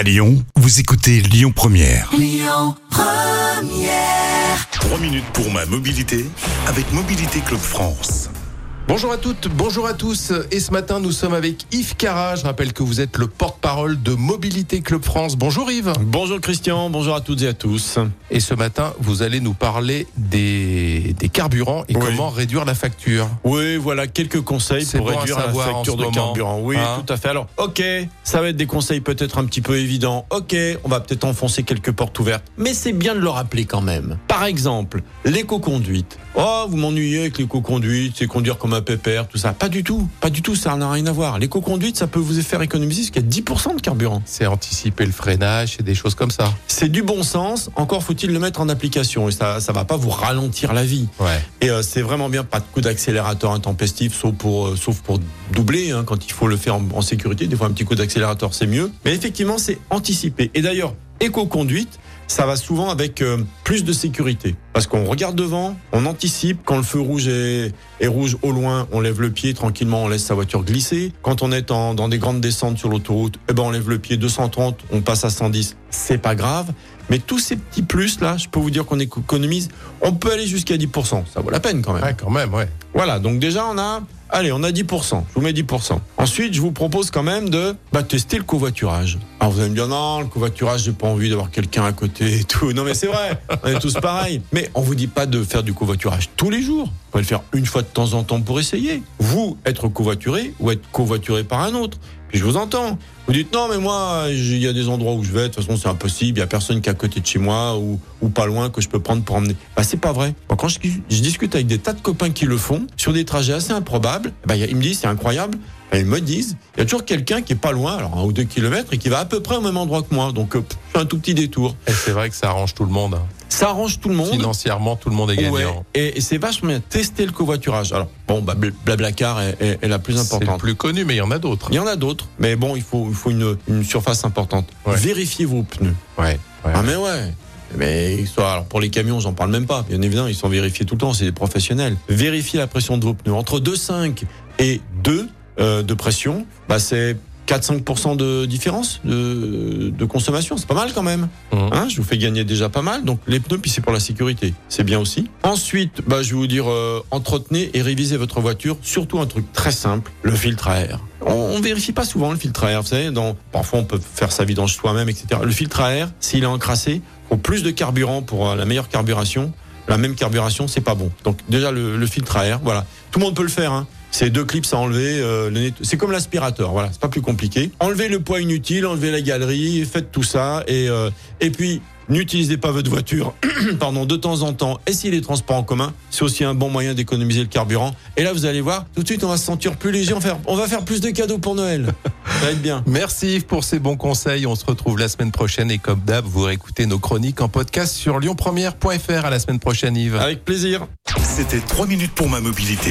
À Lyon, vous écoutez Lyon Première. 3 minutes pour ma mobilité avec Mobilité Club France. Bonjour à toutes, bonjour à tous. Et ce matin, nous sommes avec Yves Cara. Je rappelle que vous êtes le porte-parole de Mobilité Club France. Bonjour Yves. Bonjour Christian, bonjour à toutes et à tous. Et ce matin, vous allez nous parler des, des carburants et Oui. comment réduire la facture. Oui, voilà quelques conseils pour bon réduire la facture de moment. carburant. Oui, Hein tout à fait. Alors, ok, ça va être des conseils peut-être un petit peu évidents. Ok, on va peut-être enfoncer quelques portes ouvertes, mais c'est bien de le rappeler quand même. Par exemple, l'éco-conduite. Oh, vous m'ennuyez avec l'éco-conduite, c'est conduire comme un pépère, tout ça. Pas du tout, pas du tout, ça n'a rien à voir. L'éco-conduite, ça peut vous faire économiser jusqu'à 10% de carburant. C'est anticiper le freinage et des choses comme ça. C'est du bon sens, encore faut-il le mettre en application et ça, ça va pas vous ralentir la vie. Ouais. Et euh, c'est vraiment bien, pas de coup d'accélérateur intempestif, sauf pour, euh, sauf pour doubler, hein, quand il faut le faire en, en sécurité. Des fois, un petit coup d'accélérateur, c'est mieux. Mais effectivement, c'est anticipé. Et d'ailleurs, éco-conduite, ça va souvent avec euh, plus de sécurité. Parce qu'on regarde devant, on anticipe. Quand le feu rouge est, est rouge au loin, on lève le pied tranquillement, on laisse sa voiture glisser. Quand on est en- dans des grandes descentes sur l'autoroute, eh ben on lève le pied 230, on passe à 110. C'est pas grave. Mais tous ces petits plus là, je peux vous dire qu'on économise. On peut aller jusqu'à 10%. Ça vaut la peine quand même. Ouais, quand même, ouais. Voilà, donc déjà on a, allez, on a 10%. Je vous mets 10%. Ensuite, je vous propose quand même de bah, tester le covoiturage. Alors vous allez me dire non, le covoiturage, j'ai pas envie d'avoir quelqu'un à côté et tout. Non mais c'est vrai, on est tous pareils. Mais on vous dit pas de faire du covoiturage tous les jours. Vous pouvez le faire une fois de temps en temps pour essayer. Vous, être covoituré ou être covoituré par un autre. Puis je vous entends. Vous dites non mais moi il y a des endroits où je vais de toute façon c'est impossible il y a personne qui est à côté de chez moi ou, ou pas loin que je peux prendre pour emmener bah c'est pas vrai Moi, quand je, je discute avec des tas de copains qui le font sur des trajets assez improbables bah, ils me disent c'est incroyable ils me disent il y a toujours quelqu'un qui est pas loin alors un ou deux kilomètres et qui va à peu près au même endroit que moi donc euh, un tout petit détour Et c'est vrai que ça arrange tout le monde. hein. ça arrange tout le monde Financièrement, tout le monde est gagnant. Ouais, et, et c'est vachement bien tester le covoiturage alors bon bah, Bl- Blablacar est, est- est la plus C'est importante plus connu, mais il y en a d'autres. il y en a d'autres mais bon il faut, il faut une, une surface importante Ouais. vérifiez vos pneus Ouais. ouais. Ah mais ouais. Mais soit alors pour les camions, j'en parle même pas. Bien évidemment, ils sont vérifiés tout le temps, c'est des professionnels. Vérifiez la pression de vos pneus entre 2,5 et 2 euh, de pression, bah c'est 4-5% de différence de, de consommation, c'est pas mal quand même. Mhm. Hein, je vous fais gagner déjà pas mal. Donc les pneus, puis c'est pour la sécurité, c'est bien aussi. Ensuite, bah, je vais vous dire, euh, entretenez et révisez votre voiture. Surtout un truc très simple, le filtre à air. On, on vérifie pas souvent le filtre à air, vous savez. Dans, parfois, on peut faire sa vidange soi-même, etc. Le filtre à air, s'il est encrassé, faut plus de carburant pour euh, la meilleure carburation. La même carburation, c'est pas bon. Donc déjà le, le filtre à air, voilà. Tout le monde peut le faire. Hein. C'est deux clips à enlever. euh, le net- c'est comme l'aspirateur, voilà. C'est pas plus compliqué. Enlevez le poids inutile, enlevez la galerie, faites tout ça et euh, et puis n'utilisez pas votre voiture, pardon, de temps en temps. Essayez les transports en commun. C'est aussi un bon moyen d'économiser le carburant. Et là, vous allez voir, tout de suite, on va se sentir plus léger. On va faire, on va faire plus de cadeaux pour Noël. Ça va être bien. Merci Yves pour ces bons conseils. On se retrouve la semaine prochaine et comme d'hab, vous réécoutez nos chroniques en podcast sur lyonpremière.fr. À la semaine prochaine Yves. Avec plaisir. C'était 3 minutes pour ma mobilité